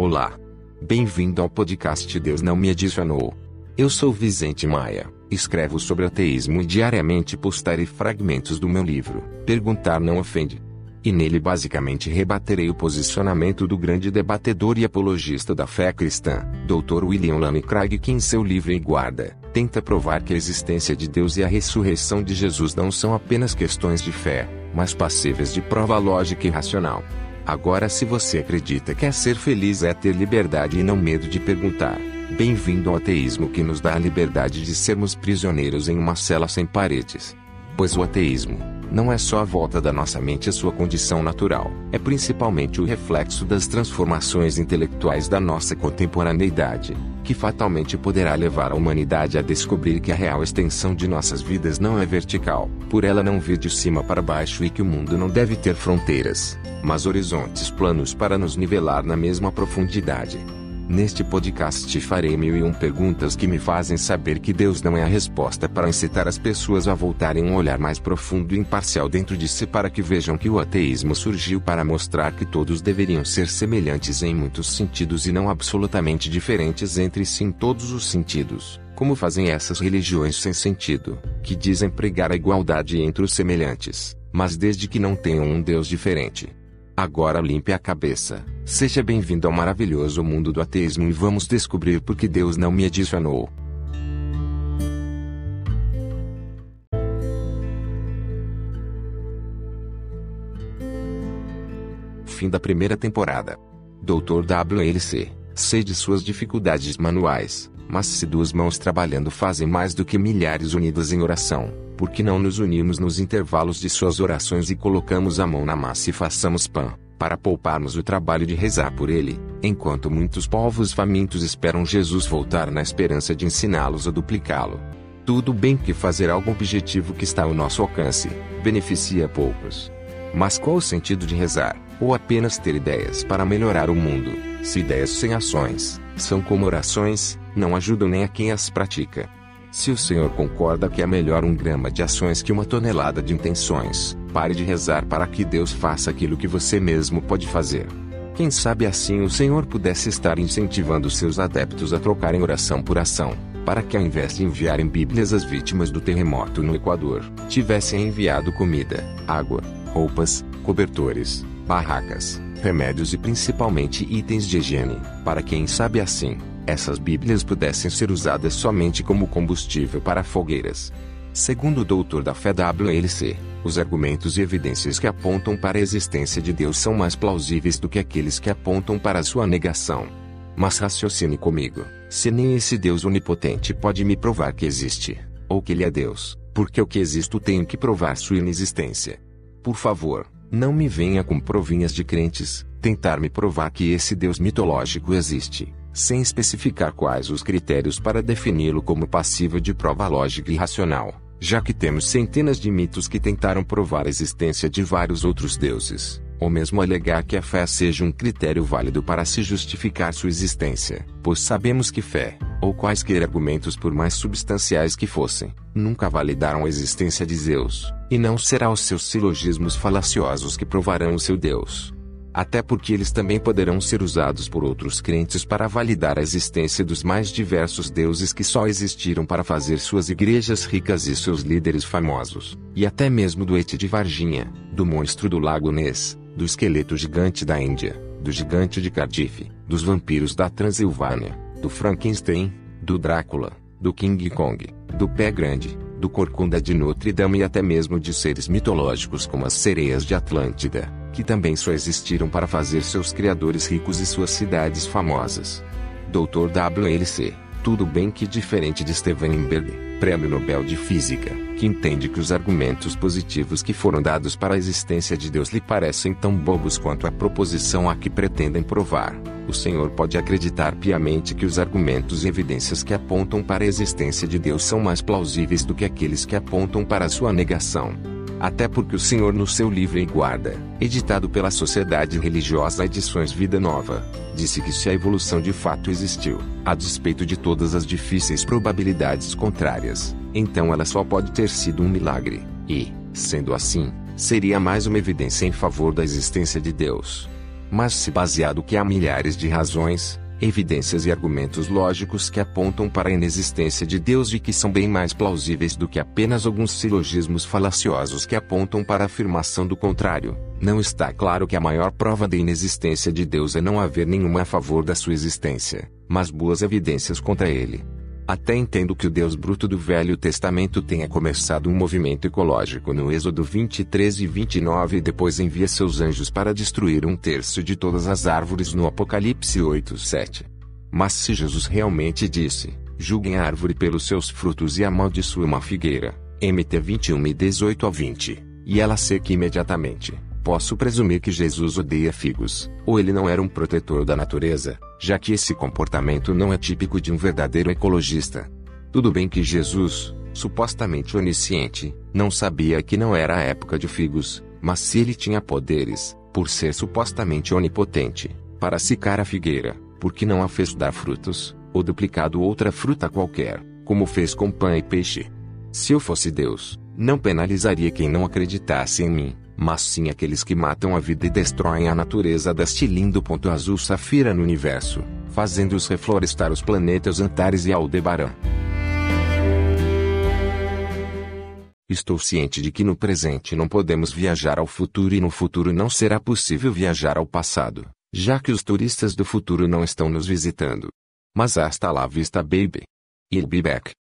Olá. Bem-vindo ao podcast Deus Não Me Adicionou. Eu sou Vicente Maia, escrevo sobre ateísmo e diariamente postarei fragmentos do meu livro, Perguntar Não Ofende. E nele basicamente rebaterei o posicionamento do grande debatedor e apologista da fé cristã, Dr. William Lane Craig que em seu livro E Guarda, tenta provar que a existência de Deus e a ressurreição de Jesus não são apenas questões de fé, mas passíveis de prova lógica e racional. Agora, se você acredita que é ser feliz é ter liberdade e não medo de perguntar, bem-vindo ao ateísmo que nos dá a liberdade de sermos prisioneiros em uma cela sem paredes. Pois o ateísmo não é só a volta da nossa mente à sua condição natural, é principalmente o reflexo das transformações intelectuais da nossa contemporaneidade, que fatalmente poderá levar a humanidade a descobrir que a real extensão de nossas vidas não é vertical, por ela não vir de cima para baixo e que o mundo não deve ter fronteiras, mas horizontes planos para nos nivelar na mesma profundidade. Neste podcast farei mil e um perguntas que me fazem saber que Deus não é a resposta para incitar as pessoas a voltarem um olhar mais profundo e imparcial dentro de si para que vejam que o ateísmo surgiu para mostrar que todos deveriam ser semelhantes em muitos sentidos e não absolutamente diferentes entre si em todos os sentidos, como fazem essas religiões sem sentido, que dizem pregar a igualdade entre os semelhantes, mas desde que não tenham um Deus diferente. Agora limpe a cabeça. Seja bem-vindo ao maravilhoso mundo do ateísmo e vamos descobrir por que Deus não me adicionou. Fim da primeira temporada. Dr. WLC, sei de suas dificuldades manuais, mas se duas mãos trabalhando fazem mais do que milhares unidas em oração, por que não nos unirmos nos intervalos de suas orações e colocamos a mão na massa e façamos pão, para pouparmos o trabalho de rezar por ele, enquanto muitos povos famintos esperam Jesus voltar na esperança de ensiná-los a duplicá-lo. Tudo bem que fazer algo objetivo que está ao nosso alcance, beneficia poucos. Mas qual o sentido de rezar, ou apenas ter ideias para melhorar o mundo, se ideias sem ações, são como orações, não ajudam nem a quem as pratica. Se o Senhor concorda que é melhor um grama de ações que uma tonelada de intenções, pare de rezar para que Deus faça aquilo que você mesmo pode fazer. Quem sabe assim o Senhor pudesse estar incentivando seus adeptos a trocarem oração por ação, para que ao invés de enviarem Bíblias às vítimas do terremoto no Equador, tivessem enviado comida, água, roupas, cobertores, barracas, remédios e principalmente itens de higiene, para quem sabe assim, essas Bíblias pudessem ser usadas somente como combustível para fogueiras. Segundo o doutor da fé WLC, os argumentos e evidências que apontam para a existência de Deus são mais plausíveis do que aqueles que apontam para a sua negação. Mas raciocine comigo: se nem esse Deus onipotente pode me provar que existe, ou que ele é Deus, porque o que existo tenho que provar sua inexistência. Por favor, não me venha com provinhas de crentes, tentar me provar que esse Deus mitológico existe sem especificar quais os critérios para defini-lo como passível de prova lógica e racional, já que temos centenas de mitos que tentaram provar a existência de vários outros deuses, ou mesmo alegar que a fé seja um critério válido para se justificar sua existência, pois sabemos que fé, ou quaisquer argumentos por mais substanciais que fossem, nunca validaram a existência de Zeus, e não será os seus silogismos falaciosos que provarão o seu Deus até porque eles também poderão ser usados por outros crentes para validar a existência dos mais diversos deuses que só existiram para fazer suas igrejas ricas e seus líderes famosos, e até mesmo do Et de Varginha, do monstro do Lago Ness, do esqueleto gigante da Índia, do gigante de Cardiff, dos vampiros da Transilvânia, do Frankenstein, do Drácula, do King Kong, do Pé Grande, do Corcunda de Notre Dame e até mesmo de seres mitológicos como as sereias de Atlântida que também só existiram para fazer seus criadores ricos e suas cidades famosas. Dr. WLC, tudo bem que diferente de Steven Weinberg, Prêmio Nobel de Física, que entende que os argumentos positivos que foram dados para a existência de Deus lhe parecem tão bobos quanto a proposição a que pretendem provar. O Senhor pode acreditar piamente que os argumentos e evidências que apontam para a existência de Deus são mais plausíveis do que aqueles que apontam para a sua negação. Até porque o Senhor no seu livro em guarda, editado pela Sociedade Religiosa Edições Vida Nova, disse que se a evolução de fato existiu, a despeito de todas as difíceis probabilidades contrárias, então ela só pode ter sido um milagre, e, sendo assim, seria mais uma evidência em favor da existência de Deus. mas se baseado que há milhares de razões, evidências e argumentos lógicos que apontam para a inexistência de Deus e que são bem mais plausíveis do que apenas alguns silogismos falaciosos que apontam para a afirmação do contrário. Não está claro que a maior prova da inexistência de Deus é não haver nenhuma a favor da sua existência, mas boas evidências contra ele. Até entendo que o Deus bruto do Velho Testamento tenha começado um movimento ecológico no Êxodo 23 e 29 e depois envia seus anjos para destruir um terço de todas as árvores no Apocalipse 8, 7. Mas se Jesus realmente disse, julguem a árvore pelos seus frutos e amaldiçoe uma figueira, MT 21 e 18 a 20, e ela seca imediatamente, posso presumir que Jesus odeia figos, ou ele não era um protetor da natureza, já que esse comportamento não é típico de um verdadeiro ecologista. Tudo bem que Jesus, supostamente onisciente, não sabia que não era a época de figos, mas se ele tinha poderes, por ser supostamente onipotente, para secar a figueira, por que não a fez dar frutos, ou duplicado outra fruta qualquer, como fez com pão e peixe? Se eu fosse Deus, não penalizaria quem não acreditasse em mim, mas sim aqueles que matam a vida e destroem a natureza deste lindo ponto azul safira no universo, fazendo-os reflorestar os planetas Antares e Aldebaran. Estou ciente de que no presente não podemos viajar ao futuro e no futuro não será possível viajar ao passado, já que os turistas do futuro não estão nos visitando. Mas hasta lá vista baby. I'll be back.